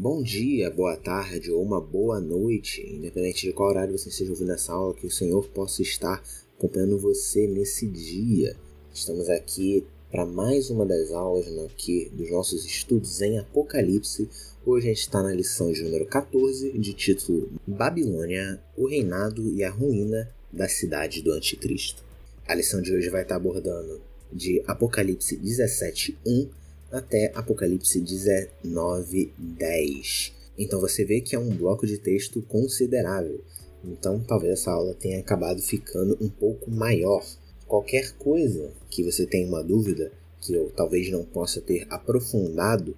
Bom dia, boa tarde ou uma boa noite, independente de qual horário você esteja ouvindo essa aula, que o Senhor possa estar acompanhando você nesse dia. Estamos aqui para mais uma das aulas aqui dos nossos estudos em Apocalipse. Hoje a gente está na lição de número 14, de título Babilônia, o reinado e a ruína da cidade do Anticristo. A lição de hoje vai estar abordando de Apocalipse 17:1 até Apocalipse 19:10. Então você vê que é um bloco de texto considerável. Então talvez essa aula tenha acabado ficando um pouco maior. Qualquer coisa que você tenha uma dúvida, que eu talvez não possa ter aprofundado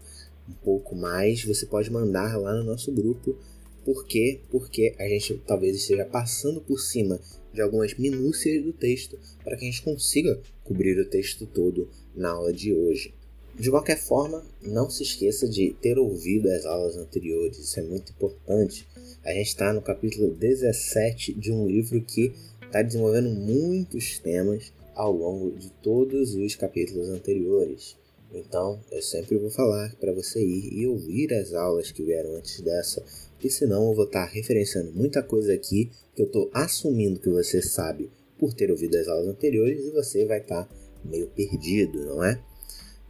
um pouco mais, você pode mandar lá no nosso grupo. Por quê? Porque a gente talvez esteja passando por cima de algumas minúcias do texto para que a gente consiga cobrir o texto todo na aula de hoje. De qualquer forma, não se esqueça de ter ouvido as aulas anteriores, isso é muito importante. A gente está no capítulo 17 de um livro que está desenvolvendo muitos temas ao longo de todos os capítulos anteriores. Então, eu sempre vou falar para você ir e ouvir as aulas que vieram antes dessa, porque senão eu vou estar tá referenciando muita coisa aqui que eu estou assumindo que você sabe por ter ouvido as aulas anteriores e você vai estar tá meio perdido, não é?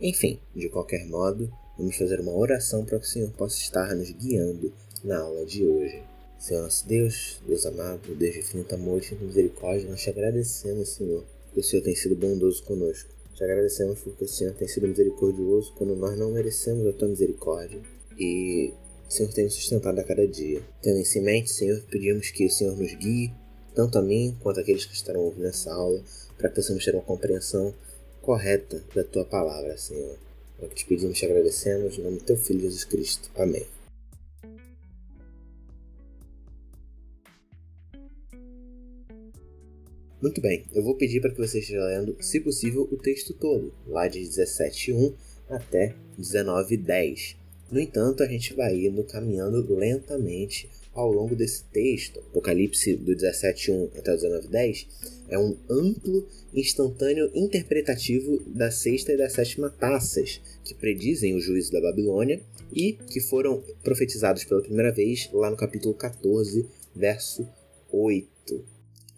Enfim, de qualquer modo, vamos fazer uma oração para que o Senhor possa estar nos guiando na aula de hoje. Senhor nosso Deus, Deus amado, Deus de infinito amor e misericórdia, nós te agradecemos, Senhor, porque o Senhor tem sido bondoso conosco. Te agradecemos porque o Senhor tem sido misericordioso quando nós não merecemos a tua misericórdia. E o Senhor tem nos sustentado a cada dia. Tendo isso em mente, Senhor, pedimos que o Senhor nos guie, tanto a mim quanto aqueles que estarão ouvindo essa aula, para que possamos ter uma compreensão correta da tua palavra, Senhor. É o que te pedimos e te agradecemos, em nome do teu Filho Jesus Cristo. Amém. Muito bem, eu vou pedir para que você esteja lendo, se possível, o texto todo, lá de 17.1 até 19.10. No entanto, a gente vai indo caminhando lentamente ao longo desse texto. Apocalipse do 17.1 até o 19.10 é um amplo, instantâneo interpretativo da sexta e da sétima taças, que predizem o juízo da Babilônia e que foram profetizados pela primeira vez lá no capítulo 14, verso 8.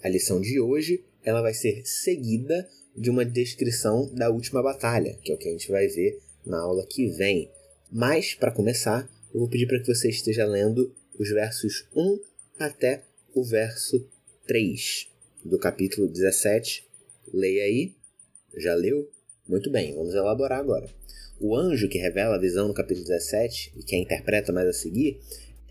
A lição de hoje ela vai ser seguida de uma descrição da última batalha, que é o que a gente vai ver na aula que vem. Mas, para começar, eu vou pedir para que você esteja lendo os versos 1 até o verso 3 do capítulo 17. Leia aí. Já leu? Muito bem, vamos elaborar agora. O anjo que revela a visão no capítulo 17 e que a interpreta mais a seguir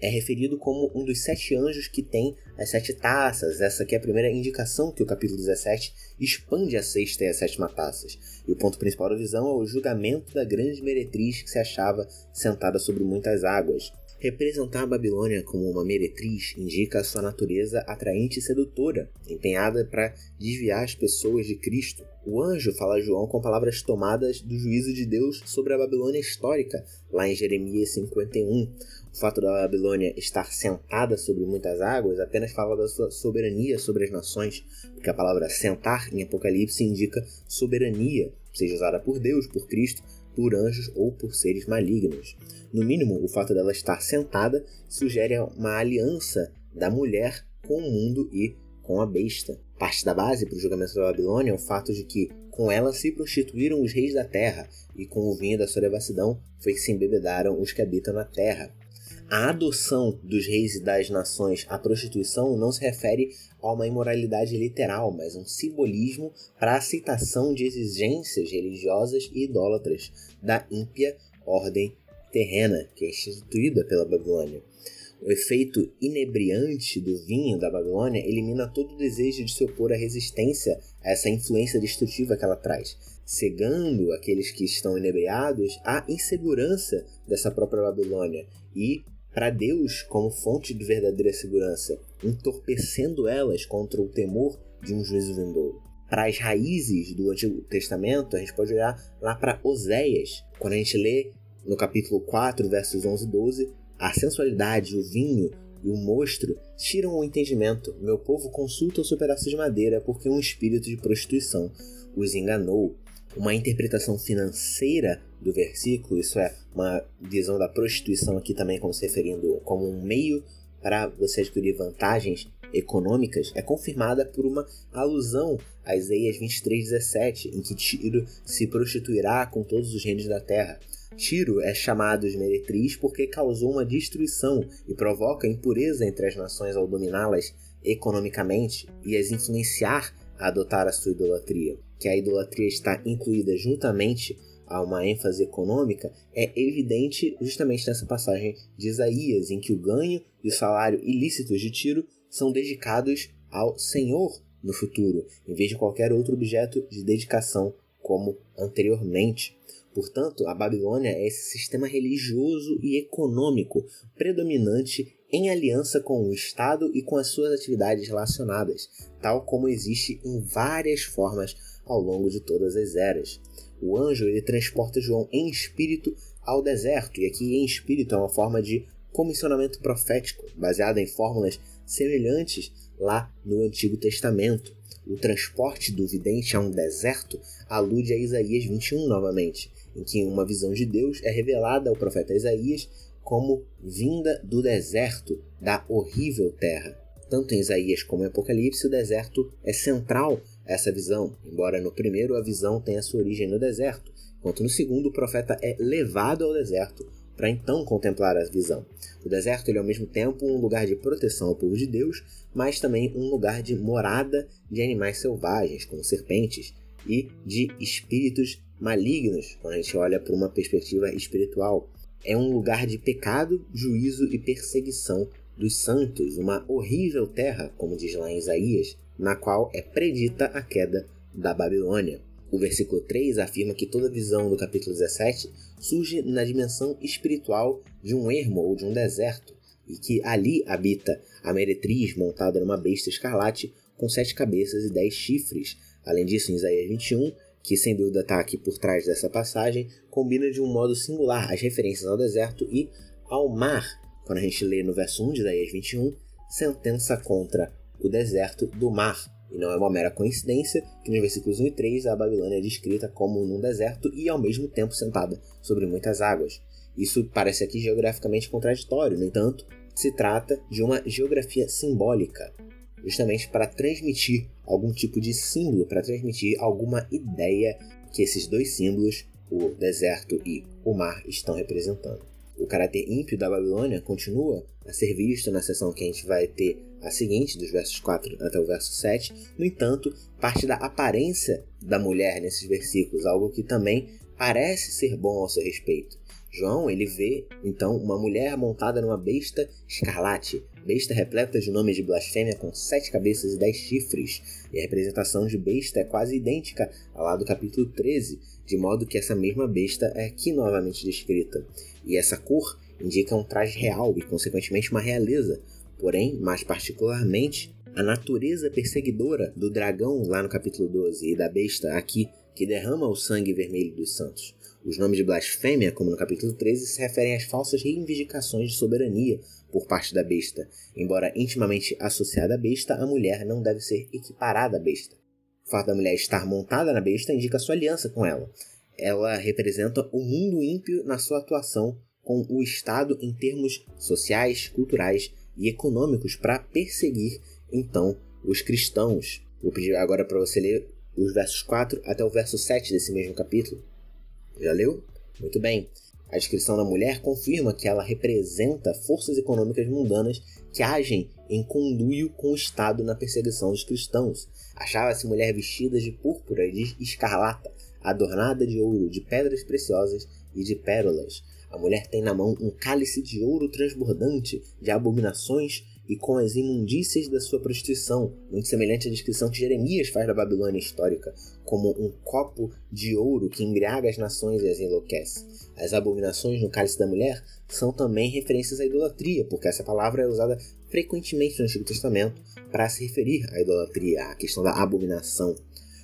é referido como um dos sete anjos que tem as sete taças. Essa aqui é a primeira indicação que o capítulo 17 expande a sexta e a sétima taças. E o ponto principal da visão é o julgamento da grande meretriz que se achava sentada sobre muitas águas. Representar a Babilônia como uma meretriz indica sua natureza atraente e sedutora, empenhada para desviar as pessoas de Cristo. O anjo fala a João com palavras tomadas do juízo de Deus sobre a Babilônia histórica, lá em Jeremias 51. O fato da Babilônia estar sentada sobre muitas águas apenas fala da sua soberania sobre as nações, porque a palavra sentar em Apocalipse indica soberania, seja usada por Deus, por Cristo, por anjos ou por seres malignos. No mínimo, o fato dela estar sentada sugere uma aliança da mulher com o mundo e com a besta. Parte da base para o julgamento da Babilônia é o fato de que com ela se prostituíram os reis da terra, e com o vinho da sua devassidão foi que se embebedaram os que habitam na terra. A adoção dos reis e das nações à prostituição não se refere a uma imoralidade literal, mas um simbolismo para a aceitação de exigências religiosas e idólatras da ímpia ordem terrena que é instituída pela Babilônia. O efeito inebriante do vinho da Babilônia elimina todo o desejo de se opor à resistência a essa influência destrutiva que ela traz, cegando aqueles que estão inebriados à insegurança dessa própria Babilônia e para Deus como fonte de verdadeira segurança, entorpecendo elas contra o temor de um juízo vindouro. Para as raízes do Antigo Testamento, a gente pode olhar lá para Oséias. Quando a gente lê no capítulo 4, versos 11 e 12, a sensualidade, o vinho e o mostro tiram o entendimento. Meu povo consulta o seu pedaço de madeira porque um espírito de prostituição os enganou. Uma interpretação financeira do versículo, isso é, uma visão da prostituição aqui também como se referindo como um meio para você adquirir vantagens econômicas, é confirmada por uma alusão a Isaías 23:17, em que Tiro se prostituirá com todos os reinos da terra. Tiro é chamado de meretriz porque causou uma destruição e provoca impureza entre as nações ao dominá-las economicamente e as influenciar a adotar a sua idolatria. Que a idolatria está incluída juntamente a uma ênfase econômica é evidente justamente nessa passagem de Isaías, em que o ganho e o salário ilícitos de Tiro são dedicados ao Senhor no futuro, em vez de qualquer outro objeto de dedicação como anteriormente. Portanto, a Babilônia é esse sistema religioso e econômico predominante em aliança com o Estado e com as suas atividades relacionadas, tal como existe em várias formas ao longo de todas as eras. O anjo ele transporta João em espírito ao deserto, e aqui em espírito é uma forma de comissionamento profético, baseada em fórmulas semelhantes lá no Antigo Testamento. O transporte do vidente a um deserto alude a Isaías 21 novamente, em que uma visão de Deus é revelada ao profeta Isaías como vinda do deserto, da horrível terra. Tanto em Isaías como em Apocalipse, o deserto é central a essa visão, embora no primeiro a visão tenha sua origem no deserto, enquanto no segundo o profeta é levado ao deserto para então contemplar a visão. O deserto ele é ao mesmo tempo um lugar de proteção ao povo de Deus, mas também um lugar de morada de animais selvagens, como serpentes, e de espíritos malignos, quando a gente olha para uma perspectiva espiritual. É um lugar de pecado, juízo e perseguição dos santos, uma horrível terra, como diz lá em Isaías, na qual é predita a queda da Babilônia. O versículo 3 afirma que toda visão do capítulo 17 surge na dimensão espiritual de um ermo ou de um deserto, e que ali habita a meretriz montada numa besta escarlate com sete cabeças e dez chifres. Além disso, em Isaías 21, que sem dúvida está aqui por trás dessa passagem, combina de um modo singular as referências ao deserto e ao mar. Quando a gente lê no verso 1 de Isaías 21, sentença contra o deserto do mar, e não é uma mera coincidência que nos versículos 1 e 3 a Babilônia é descrita como num deserto e ao mesmo tempo sentada sobre muitas águas. Isso parece aqui geograficamente contraditório, no entanto, se trata de uma geografia simbólica, justamente para transmitir algum tipo de símbolo, para transmitir alguma ideia que esses dois símbolos, o deserto e o mar, estão representando. O caráter ímpio da Babilônia continua a ser visto na seção que a gente vai ter a seguinte, dos versos 4 até o verso 7. No entanto, parte da aparência da mulher nesses versículos, algo que também parece ser bom ao seu respeito. João, ele vê, então, uma mulher montada numa besta escarlate, besta repleta de nomes de blasfêmia com sete cabeças e dez chifres, e a representação de besta é quase idêntica à lá do capítulo 13, de modo que essa mesma besta é aqui novamente descrita. E essa cor indica um traje real e, consequentemente, uma realeza, porém, mais particularmente, a natureza perseguidora do dragão lá no capítulo 12 e da besta aqui que derrama o sangue vermelho dos santos. Os nomes de blasfêmia, como no capítulo 13, se referem às falsas reivindicações de soberania por parte da besta. Embora intimamente associada à besta, a mulher não deve ser equiparada à besta. O fato da mulher estar montada na besta indica sua aliança com ela. Ela representa o mundo ímpio na sua atuação com o Estado em termos sociais, culturais e econômicos para perseguir, então, os cristãos. Vou pedir agora para você ler os versos 4 até o verso 7 desse mesmo capítulo. Já leu? Muito bem. A descrição da mulher confirma que ela representa forças econômicas mundanas que agem em conduio com o Estado na perseguição dos cristãos. Achava-se mulher vestida de púrpura e de escarlata, adornada de ouro, de pedras preciosas e de pérolas. A mulher tem na mão um cálice de ouro transbordante de abominações e com as imundícias da sua prostituição, muito semelhante à descrição que Jeremias faz da Babilônia histórica, como um copo de ouro que embriaga as nações e as enlouquece. As abominações no cálice da mulher são também referências à idolatria, porque essa palavra é usada frequentemente no Antigo Testamento para se referir à idolatria, à questão da abominação.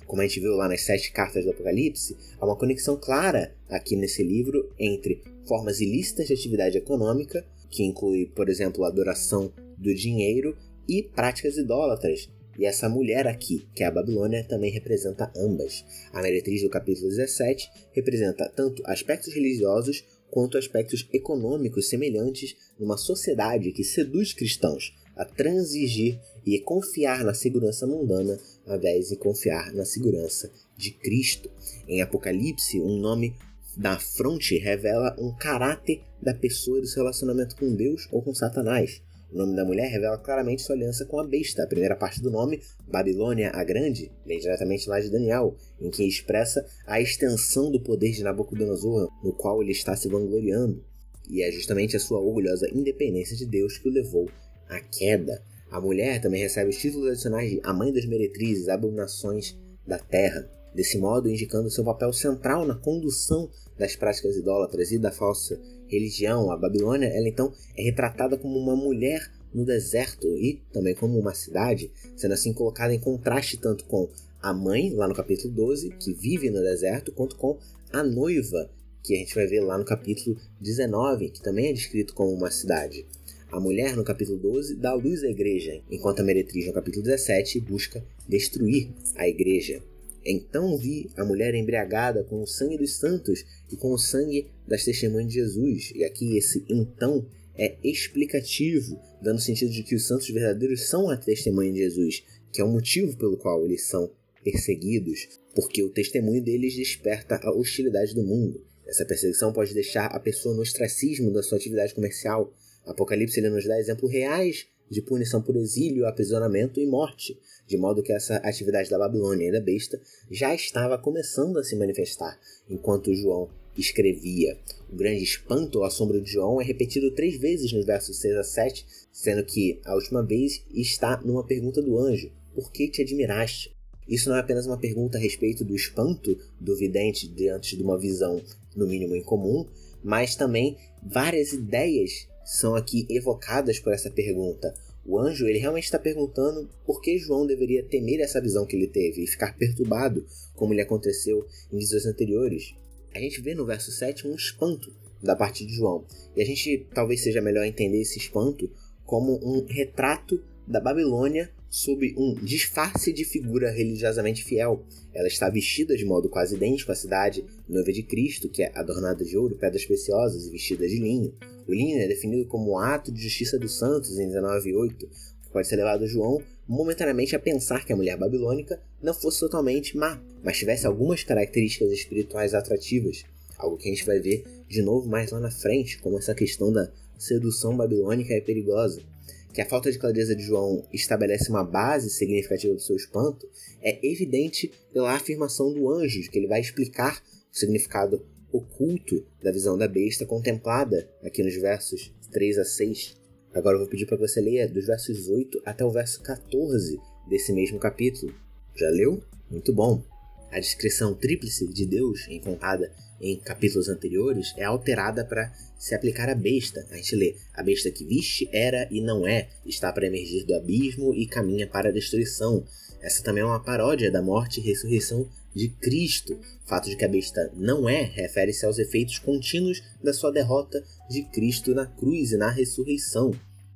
Como a gente viu lá nas sete cartas do Apocalipse, há uma conexão clara aqui nesse livro entre formas ilícitas de atividade econômica, que inclui, por exemplo, a adoração do dinheiro, e práticas idólatras, E essa mulher aqui, que é a Babilônia, também representa ambas. A meretriz do capítulo 17 representa tanto aspectos religiosos quanto aspectos econômicos semelhantes numa sociedade que seduz cristãos a transigir e confiar na segurança mundana ao invés de confiar na segurança de Cristo. Em Apocalipse, um nome da fronte revela um caráter da pessoa e do seu relacionamento com Deus ou com Satanás. O nome da mulher revela claramente sua aliança com a besta. A primeira parte do nome, Babilônia a Grande, vem diretamente lá de Daniel, em que expressa a extensão do poder de Nabucodonosor, no qual ele está se vangloriando. E é justamente a sua orgulhosa independência de Deus que o levou à queda. A mulher também recebe os títulos adicionais de a mãe das meretrizes, abominações da terra. Desse modo, indicando seu papel central na condução das práticas idólatras e da falsa religião, a Babilônia, ela então é retratada como uma mulher no deserto e também como uma cidade, sendo assim colocada em contraste tanto com a mãe, lá no capítulo 12, que vive no deserto, quanto com a noiva, que a gente vai ver lá no capítulo 19, que também é descrito como uma cidade. A mulher, no capítulo 12, dá luz à igreja, enquanto a meretriz, no capítulo 17, busca destruir a igreja. Então vi a mulher embriagada com o sangue dos santos e com o sangue das testemunhas de Jesus. E aqui esse então é explicativo, dando sentido de que os santos verdadeiros são a testemunha de Jesus, que é o motivo pelo qual eles são perseguidos, porque o testemunho deles desperta a hostilidade do mundo. Essa perseguição pode deixar a pessoa no ostracismo da sua atividade comercial. Apocalipse ele nos dá exemplos reais de punição por exílio, aprisionamento e morte, de modo que essa atividade da Babilônia e da besta já estava começando a se manifestar enquanto João escrevia. O grande espanto ou assombro de João é repetido três vezes nos versos 6 a 7, sendo que a última vez está numa pergunta do anjo: Por que te admiraste? Isso não é apenas uma pergunta a respeito do espanto do vidente diante de uma visão, no mínimo incomum, mas também várias ideias são aqui evocadas por essa pergunta. O anjo ele realmente está perguntando por que João deveria temer essa visão que ele teve e ficar perturbado, como lhe aconteceu em visões anteriores. A gente vê no verso 7 um espanto da parte de João, e a gente talvez seja melhor entender esse espanto como um retrato da Babilônia sob um disfarce de figura religiosamente fiel. Ela está vestida de modo quase idêntico à cidade noiva de Cristo, que é adornada de ouro, pedras preciosas e vestida de linho. O linho é definido como um ato de justiça dos santos em 19:8, que pode ser levado a João momentaneamente a pensar que a mulher babilônica não fosse totalmente má, mas tivesse algumas características espirituais atrativas, algo que a gente vai ver de novo mais lá na frente, como essa questão da sedução babilônica é perigosa que a falta de clareza de João estabelece uma base significativa do seu espanto, é evidente pela afirmação do anjo, de que ele vai explicar o significado oculto da visão da besta contemplada aqui nos versos 3 a 6. Agora eu vou pedir para você ler dos versos 8 até o verso 14 desse mesmo capítulo. Já leu? Muito bom. A descrição tríplice de Deus, encontrada em capítulos anteriores, é alterada para se aplicar à besta. A gente lê: a besta que viste, era e não é, está para emergir do abismo e caminha para a destruição. Essa também é uma paródia da morte e ressurreição de Cristo. O fato de que a besta não é refere-se aos efeitos contínuos da sua derrota de Cristo na cruz e na ressurreição.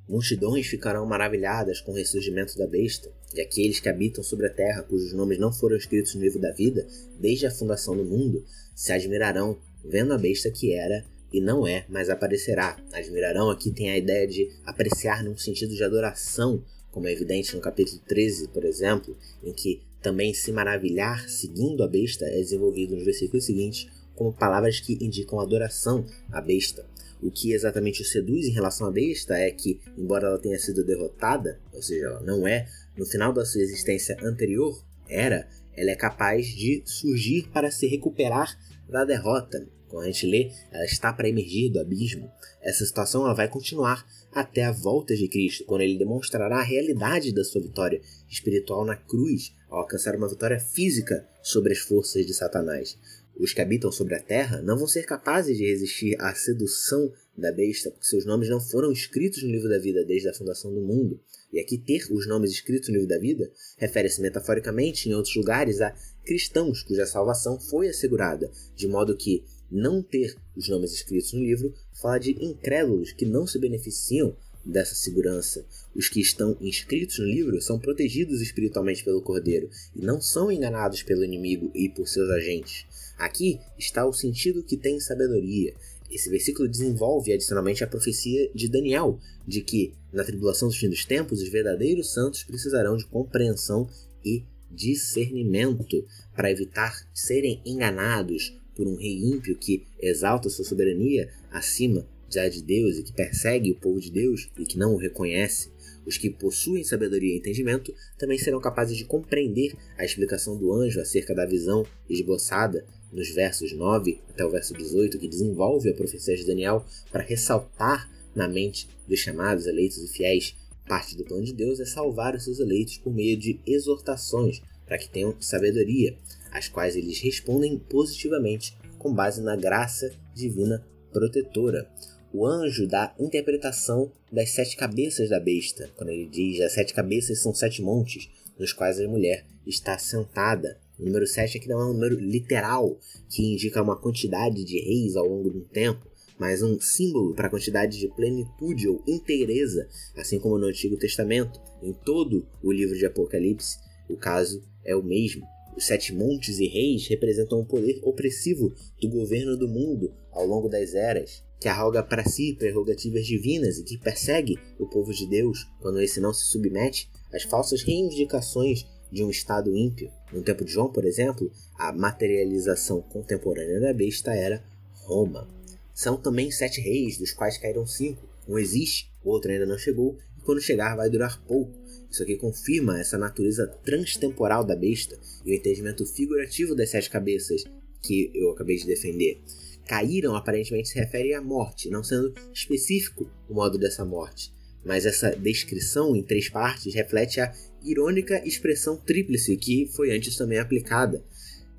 Multidões ficarão maravilhadas com o ressurgimento da besta, e aqueles que habitam sobre a terra, cujos nomes não foram escritos no livro da vida desde a fundação do mundo, se admirarão vendo a besta que era e não é, mas aparecerá. Admirarão aqui tem a ideia de apreciar num sentido de adoração, como é evidente no capítulo 13, por exemplo, em que também se maravilhar seguindo a besta é desenvolvido nos versículos seguintes como palavras que indicam adoração à besta. O que exatamente o seduz em relação à besta é que, embora ela tenha sido derrotada, ou seja, ela não é, no final da sua existência anterior, era, ela é capaz de surgir para se recuperar da derrota. Quando a gente lê, ela está para emergir do abismo. Essa situação ela vai continuar até a volta de Cristo, quando ele demonstrará a realidade da sua vitória espiritual na cruz, ao alcançar uma vitória física sobre as forças de Satanás. Os que habitam sobre a terra não vão ser capazes de resistir à sedução da besta, porque seus nomes não foram escritos no livro da vida desde a fundação do mundo. E aqui ter os nomes escritos no livro da vida refere-se metaforicamente em outros lugares a cristãos cuja salvação foi assegurada, de modo que não ter os nomes escritos no livro fala de incrédulos que não se beneficiam dessa segurança. Os que estão inscritos no livro são protegidos espiritualmente pelo Cordeiro e não são enganados pelo inimigo e por seus agentes. Aqui está o sentido que tem sabedoria. Esse versículo desenvolve adicionalmente a profecia de Daniel, de que, na tribulação dos fim dos tempos, os verdadeiros santos precisarão de compreensão e discernimento para evitar serem enganados por um rei ímpio que exalta sua soberania acima da de Deus e que persegue o povo de Deus e que não o reconhece. Os que possuem sabedoria e entendimento também serão capazes de compreender a explicação do anjo acerca da visão esboçada nos versos 9 até o verso 18, que desenvolve a profecia de Daniel para ressaltar na mente dos chamados, eleitos e fiéis. Parte do plano de Deus é salvar os seus eleitos por meio de exortações, para que tenham sabedoria, às quais eles respondem positivamente com base na graça divina protetora. O anjo dá interpretação das sete cabeças da besta, quando ele diz as sete cabeças são sete montes, nos quais a mulher está sentada. O número 7 aqui não é um número literal, que indica uma quantidade de reis ao longo de um tempo, mas um símbolo para a quantidade de plenitude ou inteireza, assim como no Antigo Testamento. Em todo o livro de Apocalipse, o caso é o mesmo. Os sete montes e reis representam o poder opressivo do governo do mundo ao longo das eras, que arroga para si prerrogativas divinas e que persegue o povo de Deus quando esse não se submete às falsas reivindicações de um Estado ímpio. No tempo de João, por exemplo, a materialização contemporânea da besta era Roma. São também sete reis, dos quais caíram cinco. Um existe, o outro ainda não chegou, e quando chegar vai durar pouco. Isso aqui confirma essa natureza transtemporal da besta e o entendimento figurativo das sete cabeças que eu acabei de defender. Caíram aparentemente se refere à morte, não sendo específico o modo dessa morte. Mas essa descrição em três partes reflete a irônica expressão tríplice que foi antes também aplicada,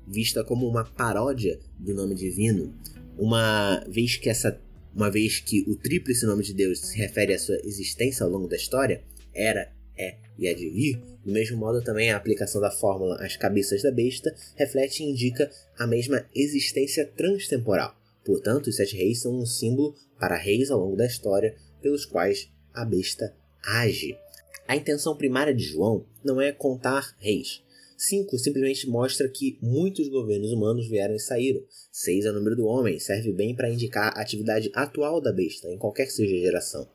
vista como uma paródia do nome divino, uma vez que essa uma vez que o tríplice nome de Deus se refere à sua existência ao longo da história, era, é e há de vir, do mesmo modo também a aplicação da fórmula às cabeças da besta reflete e indica a mesma existência transtemporal. Portanto, os sete reis são um símbolo para reis ao longo da história pelos quais a besta age. A intenção primária de João não é contar reis. 5 simplesmente mostra que muitos governos humanos vieram e saíram. 6 é o número do homem, serve bem para indicar a atividade atual da besta, em qualquer que seja a geração.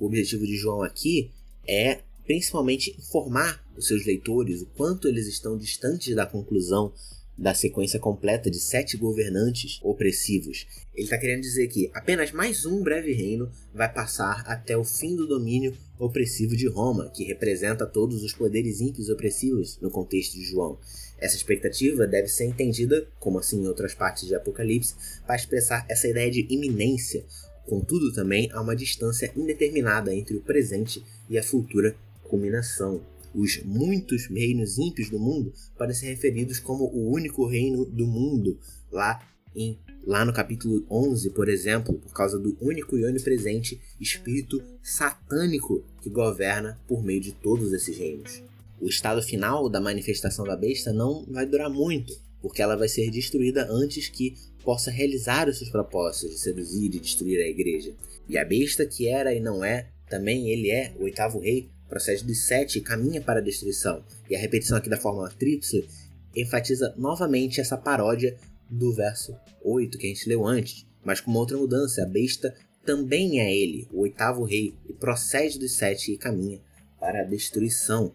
O objetivo de João aqui é principalmente informar os seus leitores o quanto eles estão distantes da conclusão da sequência completa de sete governantes opressivos. Ele está querendo dizer que apenas mais um breve reino vai passar até o fim do domínio opressivo de Roma, que representa todos os poderes ímpios opressivos no contexto de João. Essa expectativa deve ser entendida, como assim em outras partes de Apocalipse, para expressar essa ideia de iminência. Contudo, também há uma distância indeterminada entre o presente e a futura culminação os muitos reinos ímpios do mundo podem ser referidos como o único reino do mundo, lá em lá no capítulo 11, por exemplo, por causa do único e onipresente espírito satânico que governa por meio de todos esses reinos. O estado final da manifestação da besta não vai durar muito, porque ela vai ser destruída antes que possa realizar os seus propósitos de seduzir e destruir a igreja. E a besta que era e não é, também ele é o oitavo rei, procede dos sete e caminha para a destruição. E a repetição aqui da fórmula tríplice enfatiza novamente essa paródia do verso 8 que a gente leu antes, mas com uma outra mudança. A besta também é ele, o oitavo rei, e procede dos sete e caminha para a destruição.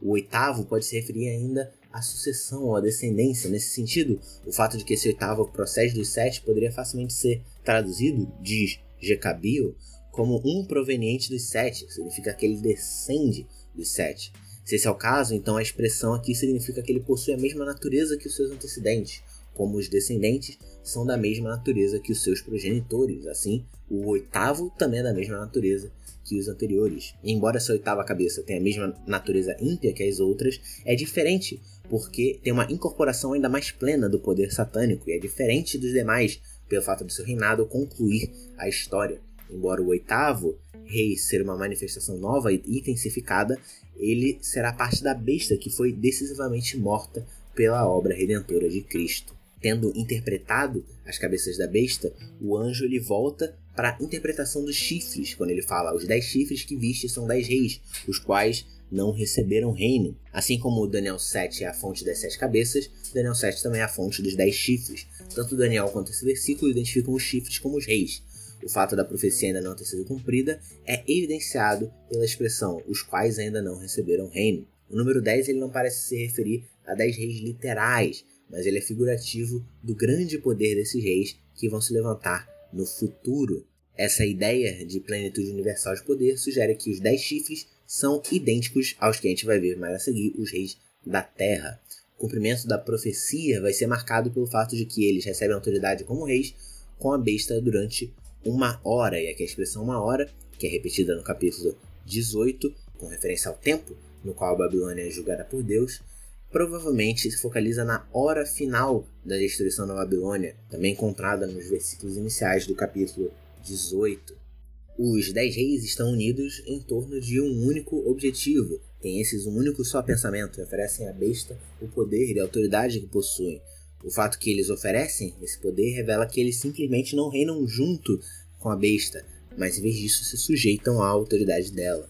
O oitavo pode se referir ainda à sucessão ou à descendência. Nesse sentido, o fato de que esse oitavo procede dos sete poderia facilmente ser traduzido, diz Jecabio, como um proveniente dos sete, significa que ele descende dos sete. Se esse é o caso, então a expressão aqui significa que ele possui a mesma natureza que os seus antecedentes, como os descendentes são da mesma natureza que os seus progenitores. Assim, o oitavo também é da mesma natureza que os anteriores. Embora essa oitava cabeça tenha a mesma natureza ímpia que as outras, é diferente, porque tem uma incorporação ainda mais plena do poder satânico e é diferente dos demais pelo fato de seu reinado concluir a história. Embora o oitavo rei ser uma manifestação nova e intensificada, ele será parte da besta que foi decisivamente morta pela obra redentora de Cristo. Tendo interpretado as cabeças da besta, o anjo ele volta para a interpretação dos chifres, quando ele fala os dez chifres que viste são dez reis, os quais não receberam reino. Assim como Daniel 7 é a fonte das sete cabeças, Daniel 7 também é a fonte dos dez chifres. Tanto Daniel quanto esse versículo identificam os chifres como os reis. O fato da profecia ainda não ter sido cumprida é evidenciado pela expressão os quais ainda não receberam reino. O número 10 ele não parece se referir a 10 reis literais, mas ele é figurativo do grande poder desses reis que vão se levantar no futuro. Essa ideia de plenitude universal de poder sugere que os 10 chifres são idênticos aos que a gente vai ver mais a seguir, os reis da terra. O cumprimento da profecia vai ser marcado pelo fato de que eles recebem autoridade como reis com a besta durante uma hora. E aqui a expressão uma hora, que é repetida no capítulo 18, com referência ao tempo no qual a Babilônia é julgada por Deus, provavelmente se focaliza na hora final da destruição da Babilônia, também encontrada nos versículos iniciais do capítulo 18. Os dez reis estão unidos em torno de um único objetivo. Tem esses um único só pensamento, oferecem à besta o poder e a autoridade que possuem. O fato que eles oferecem esse poder revela que eles simplesmente não reinam junto com a besta, mas em vez disso se sujeitam à autoridade dela.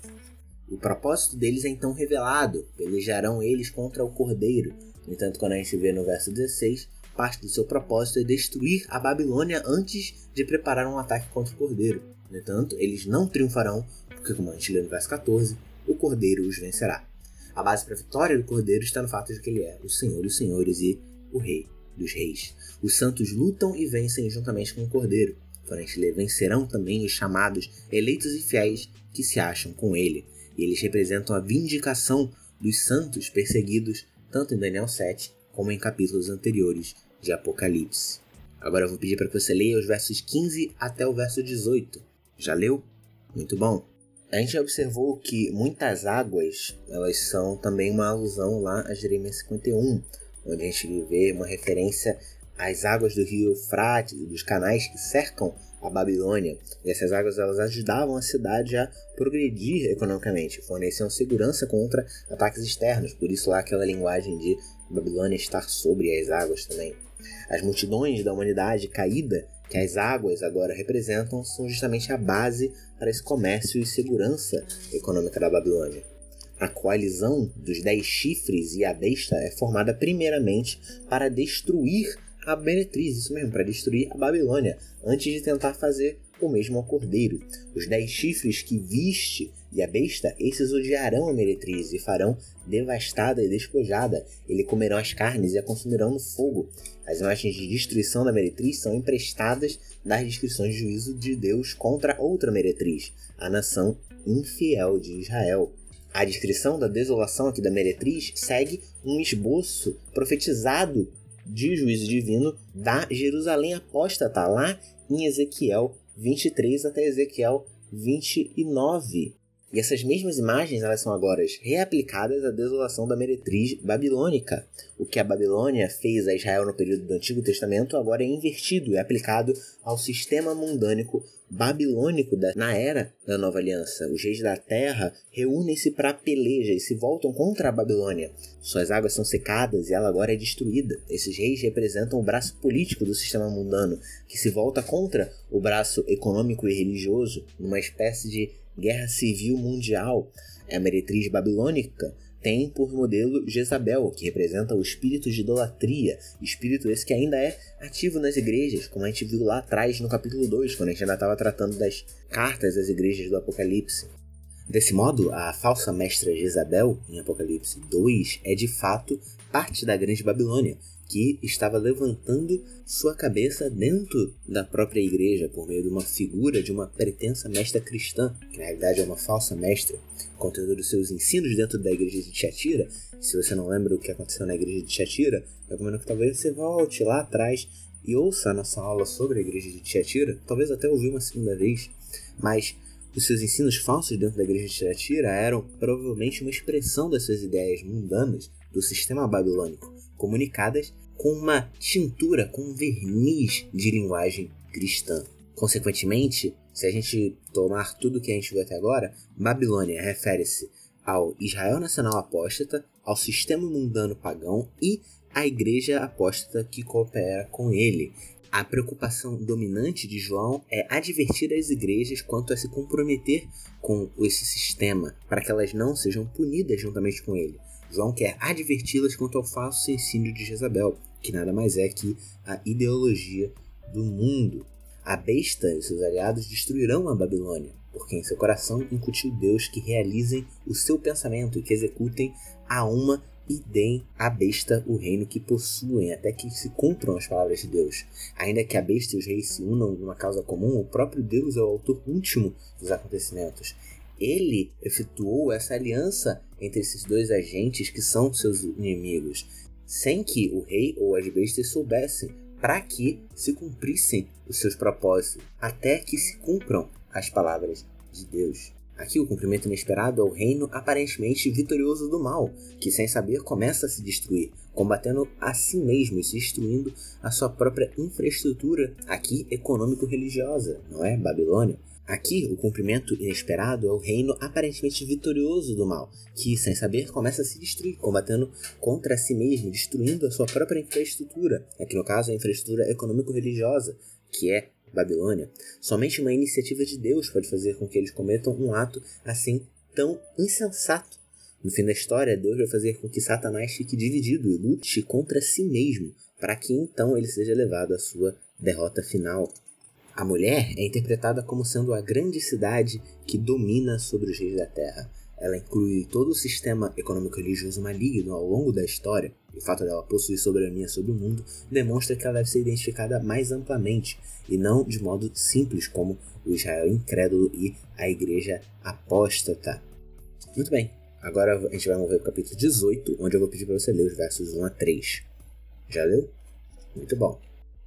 O propósito deles é então revelado, pelejarão eles contra o cordeiro. No entanto, quando a gente vê no verso 16, parte do seu propósito é destruir a Babilônia antes de preparar um ataque contra o cordeiro. No entanto, eles não triunfarão, porque, como a gente lê no verso 14, o cordeiro os vencerá. A base para a vitória do cordeiro está no fato de que ele é o Senhor dos Senhores e o Rei dos Reis. Os santos lutam e vencem juntamente com o cordeiro. Lê, vencerão também os chamados eleitos e fiéis que se acham com ele. E eles representam a vindicação dos santos perseguidos tanto em Daniel 7 como em capítulos anteriores de Apocalipse. Agora eu vou pedir para que você leia os versos 15 até o verso 18. Já leu? Muito bom. A gente observou que muitas águas, elas são também uma alusão lá a Jeremias 51, onde a gente vê uma referência às águas do rio Eufrates e dos canais que cercam a Babilônia. E essas águas elas ajudavam a cidade a progredir economicamente, forneciam segurança contra ataques externos, por isso lá aquela linguagem de Babilônia estar sobre as águas também. As multidões da humanidade caída que as águas agora representam são justamente a base para esse comércio e segurança econômica da Babilônia. A coalizão dos dez chifres e a besta é formada primeiramente para destruir a Beretriz, isso mesmo, para destruir a Babilônia, antes de tentar fazer o mesmo ao cordeiro. Os dez chifres que viste e a besta, esses odiarão a meretriz e farão devastada e despojada. Ele comerão as carnes e a consumirão no fogo. As imagens de destruição da meretriz são emprestadas das descrições de juízo de Deus contra outra meretriz, a nação infiel de Israel. A descrição da desolação aqui da meretriz segue um esboço profetizado de juízo divino da Jerusalém apóstata, lá em Ezequiel 23 até Ezequiel 29. E essas mesmas imagens elas são agora reaplicadas à desolação da meretriz babilônica. O que a Babilônia fez a Israel no período do Antigo Testamento agora é invertido é aplicado ao sistema mundânico babilônico da, na era da Nova Aliança. Os reis da terra reúnem-se para a peleja e se voltam contra a Babilônia. Suas águas são secadas e ela agora é destruída. Esses reis representam o braço político do sistema mundano, que se volta contra o braço econômico e religioso, numa espécie de guerra civil mundial. A meretriz babilônica tem por modelo Jezabel, que representa o espírito de idolatria, espírito esse que ainda é ativo nas igrejas, como a gente viu lá atrás no capítulo 2, quando a gente ainda estava tratando das cartas das igrejas do Apocalipse. Desse modo, a falsa mestra Jezabel, em Apocalipse 2, é de fato parte da Grande Babilônia, que estava levantando sua cabeça dentro da própria igreja por meio de uma figura de uma pretensa mestra cristã, que na realidade é uma falsa mestra, contendo os seus ensinos dentro da igreja de Tiatira. Se você não lembra o que aconteceu na igreja de Tiatira, eu recomendo que talvez você volte lá atrás e ouça a nossa aula sobre a igreja de Tiatira, talvez até ouvir uma segunda vez, mas os seus ensinos falsos dentro da igreja de Tiatira eram provavelmente uma expressão das suas ideias mundanas do sistema babilônico, comunicadas com uma tintura, com um verniz de linguagem cristã. Consequentemente, se a gente tomar tudo que a gente viu até agora, Babilônia refere-se ao Israel nacional apóstata, ao sistema mundano pagão e à igreja apóstata que coopera com ele. A preocupação dominante de João é advertir as igrejas quanto a se comprometer com esse sistema, para que elas não sejam punidas juntamente com ele. João quer adverti-las quanto ao falso ensino de Jezabel, que nada mais é que a ideologia do mundo. A besta e seus aliados destruirão a Babilônia, porque em seu coração incutiu Deus que realizem o seu pensamento e que executem a uma e deem à besta o reino que possuem, até que se cumpram as palavras de Deus. Ainda que a besta e os reis se unam numa causa comum, o próprio Deus é o autor último dos acontecimentos. Ele efetuou essa aliança entre esses dois agentes que são seus inimigos, sem que o rei ou as bestas soubessem, para que se cumprissem os seus propósitos, até que se cumpram as palavras de Deus. Aqui o cumprimento inesperado é o reino aparentemente vitorioso do mal, que sem saber começa a se destruir, combatendo a si mesmo e se destruindo a sua própria infraestrutura, aqui econômico-religiosa, não é? Babilônia. Aqui, o cumprimento inesperado é o reino aparentemente vitorioso do mal, que, sem saber, começa a se destruir, combatendo contra si mesmo, destruindo a sua própria infraestrutura. Aqui, no caso, a infraestrutura econômico-religiosa, que é Babilônia. Somente uma iniciativa de Deus pode fazer com que eles cometam um ato assim tão insensato. No fim da história, Deus vai fazer com que Satanás fique dividido e lute contra si mesmo, para que então ele seja levado à sua derrota final. A mulher é interpretada como sendo a grande cidade que domina sobre os reis da terra. Ela inclui todo o sistema econômico-religioso maligno ao longo da história, o fato dela possuir soberania sobre o mundo demonstra que ela deve ser identificada mais amplamente, e não de modo simples como o Israel incrédulo e a igreja apóstata. Muito bem, agora a gente vai mover para o capítulo 18, onde eu vou pedir para você ler os versos 1 a 3. Já leu? Muito bom.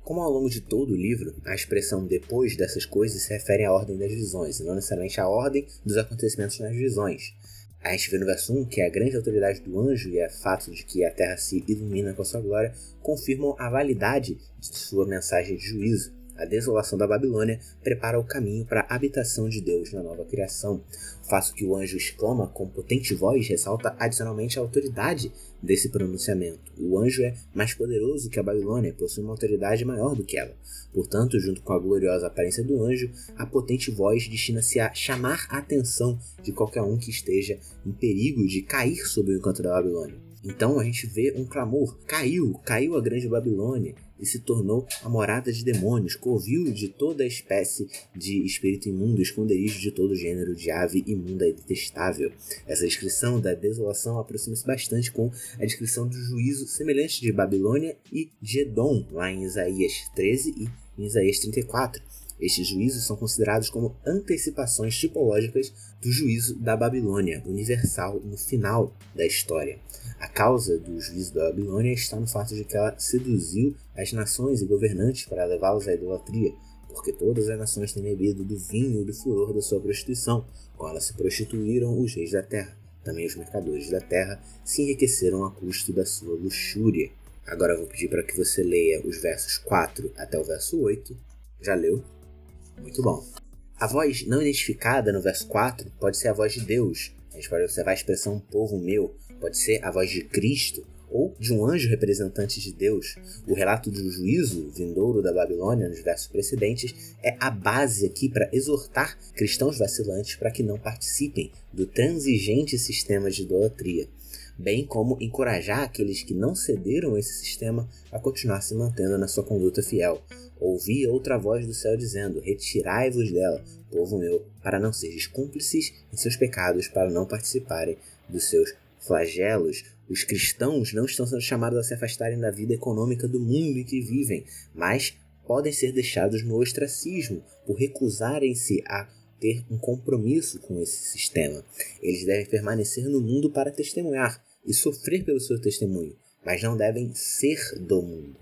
Como ao longo de todo o livro, a expressão depois dessas coisas se refere à ordem das visões, e não necessariamente à ordem dos acontecimentos nas visões. A gente vê no verso 1 que a grande autoridade do anjo e o fato de que a terra se ilumina com sua glória confirmam a validade de sua mensagem de juízo. A desolação da Babilônia prepara o caminho para a habitação de Deus na nova criação. O fato que o anjo exclama com potente voz ressalta adicionalmente a autoridade desse pronunciamento. O anjo é mais poderoso que a Babilônia, possui uma autoridade maior do que ela. Portanto, junto com a gloriosa aparência do anjo, a potente voz destina-se a chamar a atenção de qualquer um que esteja em perigo de cair sob o encanto da Babilônia. Então a gente vê um clamor: caiu, caiu a grande Babilônia e se tornou a morada de demônios, covil de toda espécie de espírito imundo, esconderijo de todo gênero de ave imunda e detestável. Essa descrição da desolação aproxima-se bastante com a descrição do juízo semelhante de Babilônia e de Edom, lá em Isaías 13 e em Isaías 34. Estes juízos são considerados como antecipações tipológicas do juízo da Babilônia, universal no final da história. A causa do juízo da Babilônia está no fato de que ela seduziu as nações e governantes para levá-los à idolatria, porque todas as nações têm bebido do vinho e do furor da sua prostituição, com ela se prostituíram os reis da terra. Também os mercadores da terra se enriqueceram a custo da sua luxúria. Agora eu vou pedir para que você leia os versos 4 até o verso 8. Já leu? Muito bom. A voz não identificada no verso 4 pode ser a voz de Deus. A gente pode observar a expressão povo meu, pode ser a voz de Cristo ou de um anjo representante de Deus. O relato do juízo vindouro da Babilônia nos versos precedentes é a base aqui para exortar cristãos vacilantes para que não participem do transigente sistema de idolatria bem como encorajar aqueles que não cederam a esse sistema a continuar se mantendo na sua conduta fiel. Ouvi outra voz do céu dizendo: Retirai-vos dela, povo meu, para não seres cúmplices em seus pecados, para não participarem dos seus flagelos. Os cristãos não estão sendo chamados a se afastarem da vida econômica do mundo em que vivem, mas podem ser deixados no ostracismo por recusarem-se a ter um compromisso com esse sistema. Eles devem permanecer no mundo para testemunhar, e sofrer pelo seu testemunho, mas não devem ser do mundo.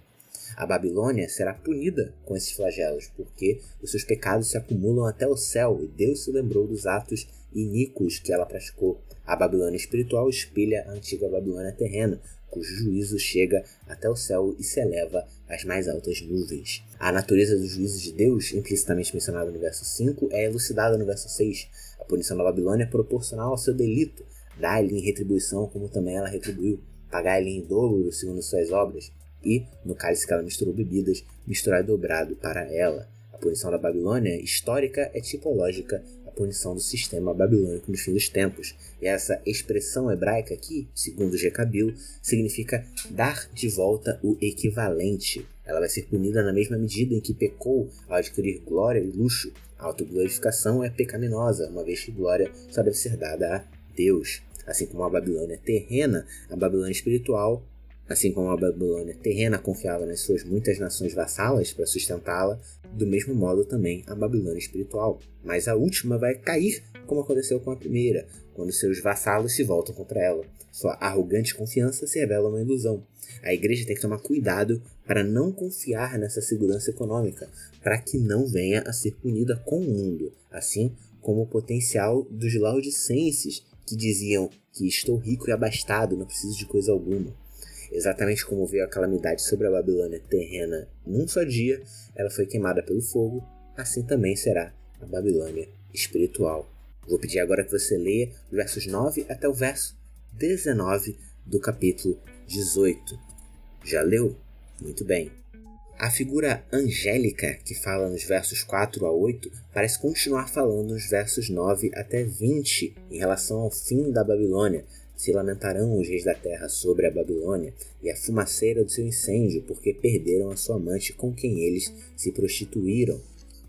A Babilônia será punida com esses flagelos, porque os seus pecados se acumulam até o céu e Deus se lembrou dos atos iníquos que ela praticou. A Babilônia espiritual espelha a antiga Babilônia terrena, cujo juízo chega até o céu e se eleva às mais altas nuvens. A natureza dos juízos de Deus, implicitamente mencionada no verso 5, é elucidada no verso 6. A punição da Babilônia é proporcional ao seu delito, dá-lhe em retribuição como também ela retribuiu, pagar-lhe em dobro segundo suas obras. e, no cálice que ela misturou bebidas, misturar dobrado para ela. A punição da Babilônia histórica é tipológica à punição do sistema babilônico no fim dos tempos. E essa expressão hebraica aqui, segundo Jecabil, significa dar de volta o equivalente. Ela vai ser punida na mesma medida em que pecou ao adquirir glória e luxo. A autoglorificação é pecaminosa, uma vez que glória só deve ser dada a Deus. Assim como a Babilônia terrena, a Babilônia espiritual Assim como a Babilônia terrena confiava nas suas muitas nações vassalas para sustentá-la, do mesmo modo também a Babilônia espiritual. Mas a última vai cair, como aconteceu com a primeira, quando seus vassalos se voltam contra ela. Sua arrogante confiança se revela uma ilusão. A igreja tem que tomar cuidado para não confiar nessa segurança econômica, para que não venha a ser punida com o mundo, assim como o potencial dos laudicenses que diziam que estou rico e abastado, não preciso de coisa alguma. Exatamente como veio a calamidade sobre a Babilônia terrena num só dia, ela foi queimada pelo fogo, assim também será a Babilônia espiritual. Vou pedir agora que você leia os versos 9 até o verso 19 do capítulo 18. Já leu? Muito bem. A figura angélica que fala nos versos 4 a 8 parece continuar falando nos versos 9 até 20 em relação ao fim da Babilônia, se lamentarão os reis da terra sobre a Babilônia e a fumaceira do seu incêndio, porque perderam a sua amante com quem eles se prostituíram.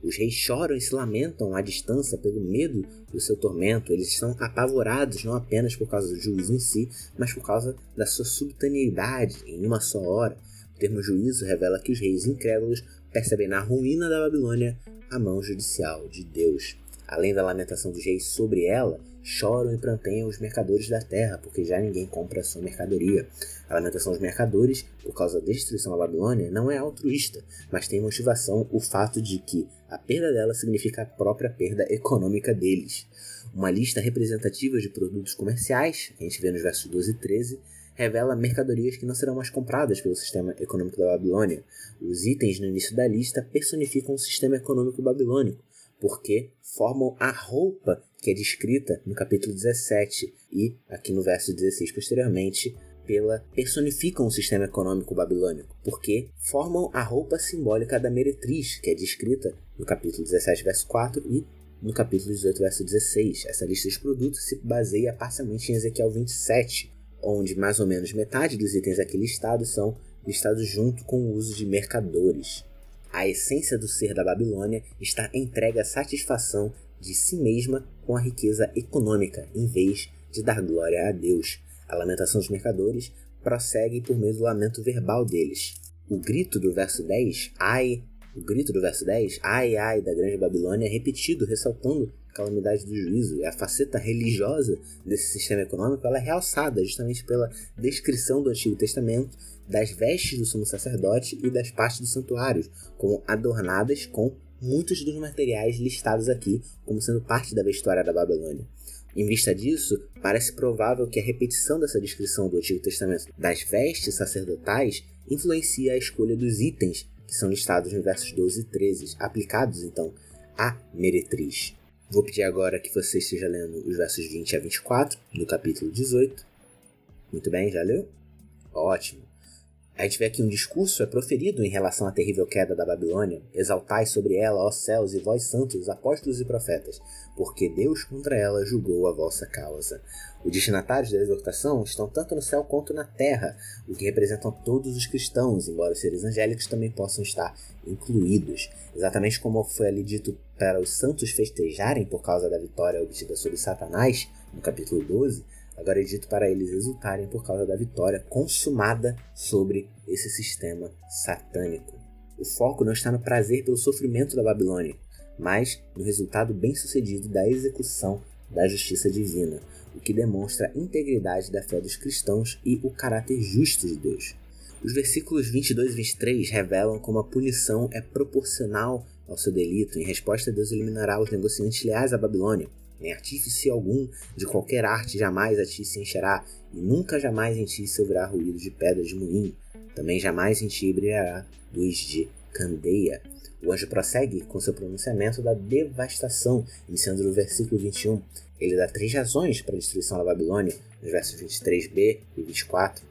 Os reis choram e se lamentam à distância pelo medo do seu tormento. Eles estão apavorados não apenas por causa do juízo em si, mas por causa da sua subitaneidade em uma só hora. O termo juízo revela que os reis incrédulos percebem na ruína da Babilônia a mão judicial de Deus. Além da lamentação dos reis sobre ela, choram e pranteiam os mercadores da terra, porque já ninguém compra a sua mercadoria. A lamentação dos mercadores, por causa da destruição da Babilônia, não é altruísta, mas tem motivação o fato de que a perda dela significa a própria perda econômica deles. Uma lista representativa de produtos comerciais, que a gente vê nos versos 12 e 13, revela mercadorias que não serão mais compradas pelo sistema econômico da Babilônia. Os itens no início da lista personificam o sistema econômico babilônico, porque formam a roupa que é descrita no capítulo 17 e aqui no verso 16 posteriormente pela personificam o sistema econômico babilônico, porque formam a roupa simbólica da meretriz, que é descrita no capítulo 17, verso 4 e no capítulo 18, verso 16. Essa lista de produtos se baseia parcialmente em Ezequiel 27, onde mais ou menos metade dos itens aqui listados são listados junto com o uso de mercadores. A essência do ser da Babilônia está entregue à satisfação de si mesma com a riqueza econômica, em vez de dar glória a Deus. A lamentação dos mercadores prossegue por meio do lamento verbal deles. O grito do verso 10, ai, o grito do verso 10, ai, ai, da grande Babilônia é repetido, ressaltando calamidade do juízo. E a faceta religiosa desse sistema econômico ela é realçada justamente pela descrição do Antigo Testamento das vestes do sumo sacerdote e das partes dos santuários, como adornadas com muitos dos materiais listados aqui como sendo parte da vestuária da Babilônia. Em vista disso, parece provável que a repetição dessa descrição do Antigo Testamento das vestes sacerdotais influencia a escolha dos itens que são listados nos versos 12 e 13, aplicados então à meretriz. Vou pedir agora que você esteja lendo os versos 20 a 24 do capítulo 18. Muito bem, já leu? Ótimo. A gente vê aqui um discurso é proferido em relação à terrível queda da Babilônia. Exaltai sobre ela, ó céus, e vós santos, apóstolos e profetas, porque Deus contra ela julgou a vossa causa. Os destinatários da exortação estão tanto no céu quanto na terra, o que representam todos os cristãos, embora os seres angélicos também possam estar incluídos. Exatamente como foi ali dito para os santos festejarem por causa da vitória obtida sobre Satanás, no capítulo 12, Agora é dito para eles exultarem por causa da vitória consumada sobre esse sistema satânico. O foco não está no prazer pelo sofrimento da Babilônia, mas no resultado bem-sucedido da execução da justiça divina, o que demonstra a integridade da fé dos cristãos e o caráter justo de Deus. Os versículos 22 e 23 revelam como a punição é proporcional ao seu delito. Em resposta, Deus eliminará os negociantes leais à Babilônia, nem artífice algum de qualquer arte jamais a ti se encherá, e nunca jamais em ti se ouvirá ruído de pedra de moinho, também jamais em ti brilhará luz de candeia. O anjo prossegue com seu pronunciamento da devastação, iniciando no versículo 21. Ele dá três razões para a destruição da Babilônia, nos versos 23b e 24.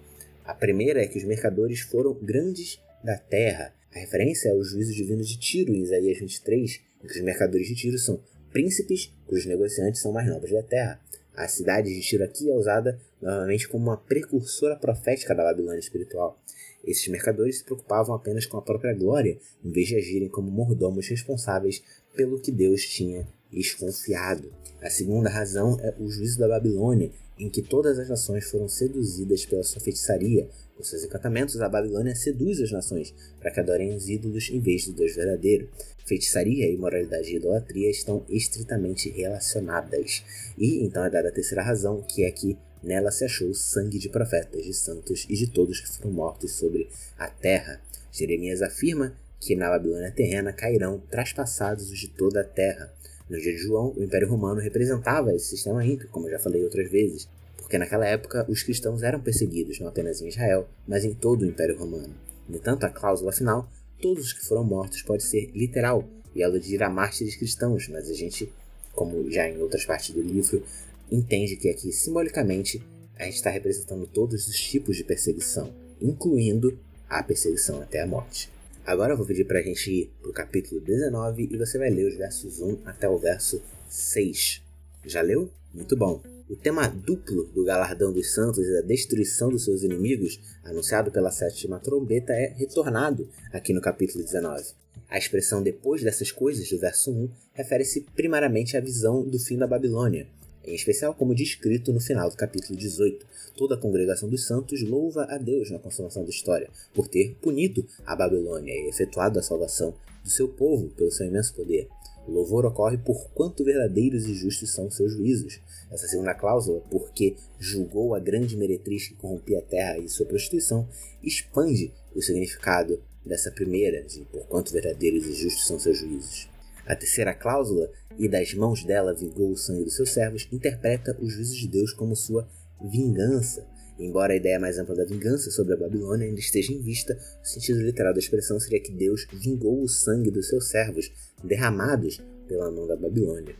A primeira é que os mercadores foram grandes da terra. A referência é o juízo divino de Tiro, em Isaías 23, em que os mercadores de Tiro são príncipes cujos negociantes são mais nobres da terra. A cidade de Tiro aqui é usada novamente como uma precursora profética da Babilônia espiritual. Esses mercadores se preocupavam apenas com a própria glória, em vez de agirem como mordomos responsáveis pelo que Deus tinha desconfiado. A segunda razão é o juízo da Babilônia, em que todas as nações foram seduzidas pela sua feitiçaria. Com seus encantamentos, a Babilônia seduz as nações para que adorem os ídolos em vez do Deus verdadeiro. Feitiçaria, imoralidade e idolatria estão estritamente relacionadas. E então é dada a terceira razão, que é que nela se achou sangue de profetas, de santos e de todos que foram mortos sobre a terra. Jeremias afirma que na Babilônia terrena cairão traspassados os de toda a terra. No dia de João, o Império Romano representava esse sistema ímpio, como já falei outras vezes, porque naquela época os cristãos eram perseguidos não apenas em Israel, mas em todo o Império Romano. No entanto, a cláusula final, todos os que foram mortos, pode ser literal e aludir a mártires cristãos, mas a gente, como já em outras partes do livro, entende que aqui simbolicamente a gente está representando todos os tipos de perseguição, incluindo a perseguição até a morte. Agora eu vou pedir para a gente ir para o capítulo 19 e você vai ler os versos 1 até o verso 6. Já leu? Muito bom. O tema duplo do galardão dos santos e da destruição dos seus inimigos, anunciado pela sétima trombeta, é retornado aqui no capítulo 19. A expressão depois dessas coisas, do verso 1, refere-se primariamente à visão do fim da Babilônia, em especial como descrito no final do capítulo 18, toda a congregação dos santos louva a Deus na consumação da história, por ter punido a Babilônia e efetuado a salvação do seu povo pelo seu imenso poder. O louvor ocorre por quanto verdadeiros e justos são seus juízos. Essa segunda cláusula, porque julgou a grande meretriz que corrompia a terra e sua prostituição, expande o significado dessa primeira, de por quanto verdadeiros e justos são seus juízos. A terceira cláusula, e das mãos dela vingou o sangue dos seus servos, interpreta os juízos de Deus como sua vingança. Embora a ideia mais ampla da vingança sobre a Babilônia ainda esteja em vista, o sentido literal da expressão seria que Deus vingou o sangue dos seus servos, derramados pela mão da Babilônia.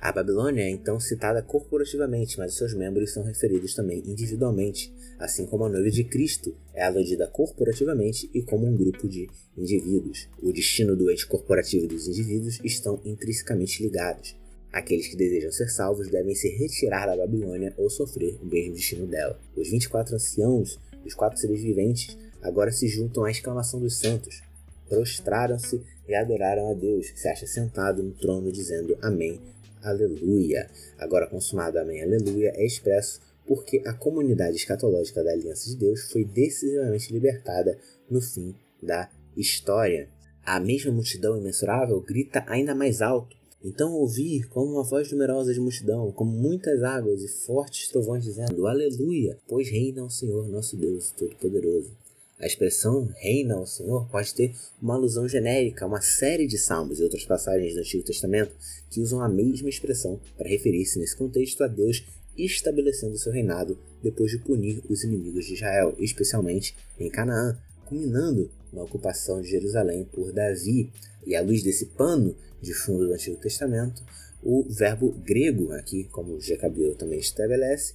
A Babilônia é então citada corporativamente, mas seus membros são referidos também individualmente, assim como a noiva de Cristo é aludida corporativamente e como um grupo de indivíduos. O destino do ente corporativo dos indivíduos estão intrinsecamente ligados. Aqueles que desejam ser salvos devem se retirar da Babilônia ou sofrer o mesmo destino dela. Os 24 anciãos, os quatro seres viventes, agora se juntam à exclamação dos santos. Prostraram-se e adoraram a Deus, que se acha sentado no trono, dizendo Amém, Aleluia. Agora consumado Amém, Aleluia é expresso porque a comunidade escatológica da Aliança de Deus foi decisivamente libertada no fim da história. A mesma multidão imensurável grita ainda mais alto, então ouvi como uma voz numerosa de multidão, como muitas águas e fortes trovões dizendo: Aleluia, pois reina o Senhor nosso Deus Todo-Poderoso. A expressão reina o Senhor pode ter uma alusão genérica a uma série de salmos e outras passagens do Antigo Testamento que usam a mesma expressão para referir-se nesse contexto a Deus estabelecendo seu reinado depois de punir os inimigos de Israel, especialmente em Canaã, culminando na ocupação de Jerusalém por Davi. E à luz desse pano de fundo do Antigo Testamento, o verbo grego, aqui, como Jacabeu também estabelece,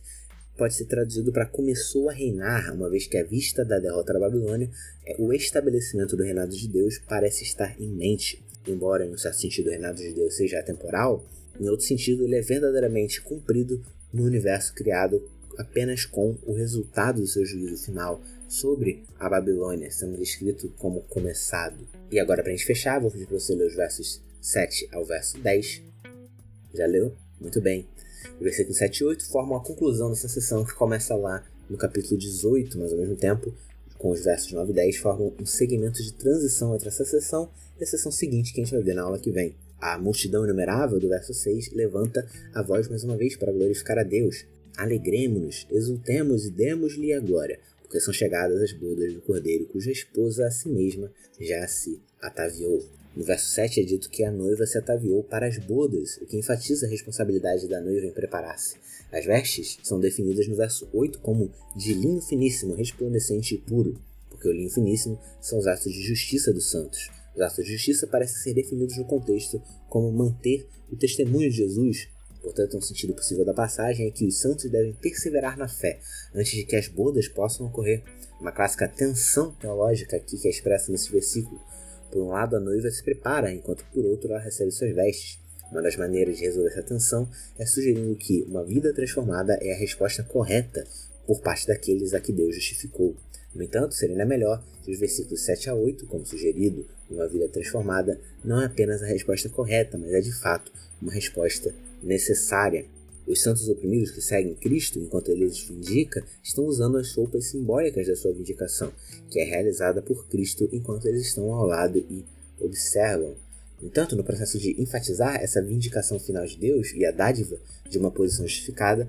pode ser traduzido para começou a reinar, uma vez que à vista da derrota da Babilônia, é, o estabelecimento do reinado de Deus parece estar em mente. Embora, em um certo sentido, o reinado de Deus seja atemporal, em outro sentido, ele é verdadeiramente cumprido no universo criado apenas com o resultado do seu juízo final sobre a Babilônia, sendo descrito como começado. E agora, para a gente fechar, vou pedir para você ler os versos 7 ao verso 10. Já leu? Muito bem. O versículo 7 e 8 formam a conclusão dessa sessão que começa lá no capítulo 18, mas ao mesmo tempo, com os versos 9 e 10, formam um segmento de transição entre essa sessão e a sessão seguinte que a gente vai ver na aula que vem. A multidão inumerável do verso 6 levanta a voz mais uma vez para glorificar a Deus. Alegremos-nos, exultemos e demos-lhe a glória, porque são chegadas as bodas do cordeiro, cuja esposa a si mesma já se ataviou. No verso 7 é dito que a noiva se ataviou para as bodas, o que enfatiza a responsabilidade da noiva em preparar-se. As vestes são definidas no verso 8 como de linho finíssimo, resplandecente e puro, porque o linho finíssimo são os atos de justiça dos santos. Os atos de justiça parecem ser definidos no contexto como manter o testemunho de Jesus Portanto, um sentido possível da passagem é que os santos devem perseverar na fé antes de que as bodas possam ocorrer. Uma clássica tensão teológica aqui que é expressa nesse versículo. Por um lado, a noiva se prepara, enquanto por outro ela recebe suas vestes. Uma das maneiras de resolver essa tensão é sugerindo que uma vida transformada é a resposta correta por parte daqueles a que Deus justificou. No entanto, seria melhor que os versículos 7 a 8, como sugerido, uma vida transformada, não é apenas a resposta correta, mas é de fato uma resposta necessária. Os santos oprimidos que seguem Cristo enquanto ele os vindica estão usando as roupas simbólicas da sua vindicação, que é realizada por Cristo enquanto eles estão ao lado e observam. No entanto, no processo de enfatizar essa vindicação final de Deus e a dádiva de uma posição justificada,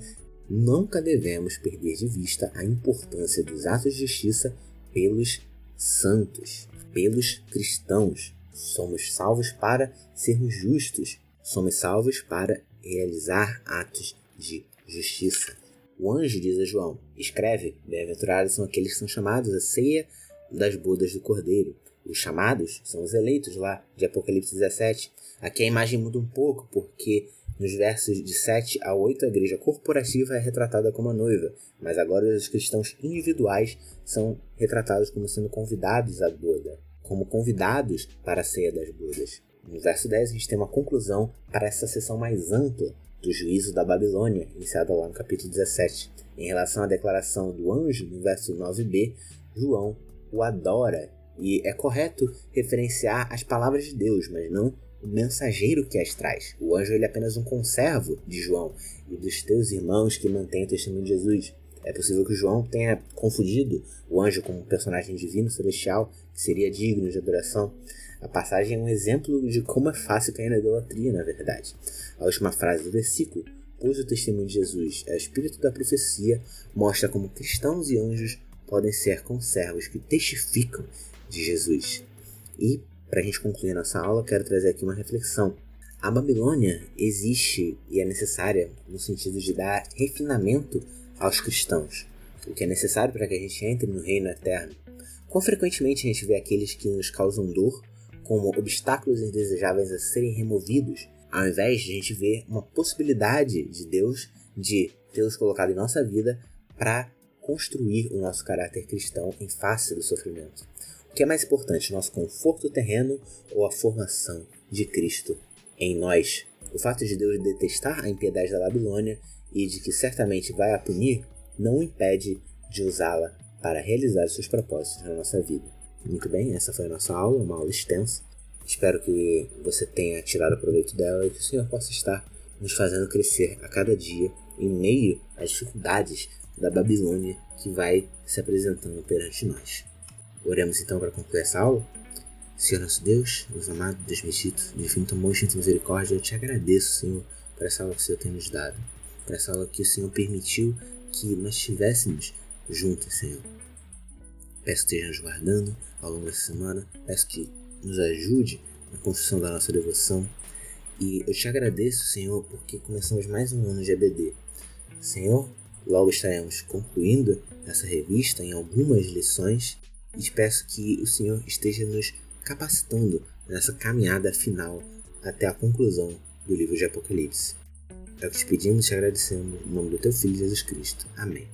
nunca devemos perder de vista a importância dos atos de justiça pelos santos, pelos cristãos. Somos salvos para sermos justos, somos salvos para realizar atos de justiça. O anjo diz a João: escreve, bem-aventurados são aqueles que são chamados à ceia das bodas do cordeiro. Os chamados são os eleitos lá de Apocalipse 17. Aqui a imagem muda um pouco, porque nos versos de 7 a 8, a igreja corporativa é retratada como a noiva, mas agora os cristãos individuais são retratados como sendo convidados à boda, como convidados para a ceia das bodas. No verso 10, a gente tem uma conclusão para essa seção mais ampla do juízo da Babilônia, iniciada lá no capítulo 17. Em relação à declaração do anjo, no verso 9b, João o adora. E é correto referenciar as palavras de Deus, mas não o mensageiro que as traz. O anjo ele é apenas um conservo de João e dos teus irmãos que mantêm o testemunho de Jesus. É possível que João tenha confundido o anjo com um personagem divino celestial que seria digno de adoração. A passagem é um exemplo de como é fácil cair na idolatria, na verdade. A última frase do versículo, pois o testemunho de Jesus é o espírito da profecia, mostra como cristãos e anjos podem ser conservos que testificam de Jesus. E para a gente concluir nossa aula, quero trazer aqui uma reflexão. A Babilônia existe e é necessária no sentido de dar refinamento aos cristãos, o que é necessário para que a gente entre no reino eterno. Quão frequentemente a gente vê aqueles que nos causam dor como obstáculos indesejáveis a serem removidos, ao invés de a gente ver uma possibilidade de Deus de tê-los colocado em nossa vida para construir o nosso caráter cristão em face do sofrimento. O que é mais importante, nosso conforto terreno ou a formação de Cristo em nós? O fato de Deus detestar a impiedade da Babilônia e de que certamente vai a punir não impede de usá-la para realizar seus propósitos na nossa vida. Muito bem, essa foi a nossa aula, uma aula extensa. Espero que você tenha tirado proveito dela e que o Senhor possa estar nos fazendo crescer a cada dia em meio às dificuldades da Babilônia que vai se apresentando perante nós. Oremos então para concluir essa aula. Senhor nosso Deus, Deus amado, Deus bendito, de infinito amor e misericórdia, eu te agradeço, Senhor, por essa aula que o Senhor tem nos dado, por essa aula que o Senhor permitiu que nós estivéssemos juntos, Senhor. Peço que esteja nos guardando ao longo dessa semana, peço que nos ajude na construção da nossa devoção. E eu te agradeço, Senhor, porque começamos mais um ano de ABD. Senhor, logo estaremos concluindo essa revista em algumas lições e peço que o Senhor esteja nos capacitando nessa caminhada final até a conclusão do livro de Apocalipse. É o que te pedimos e te agradecemos, em nome do teu Filho Jesus Cristo. Amém.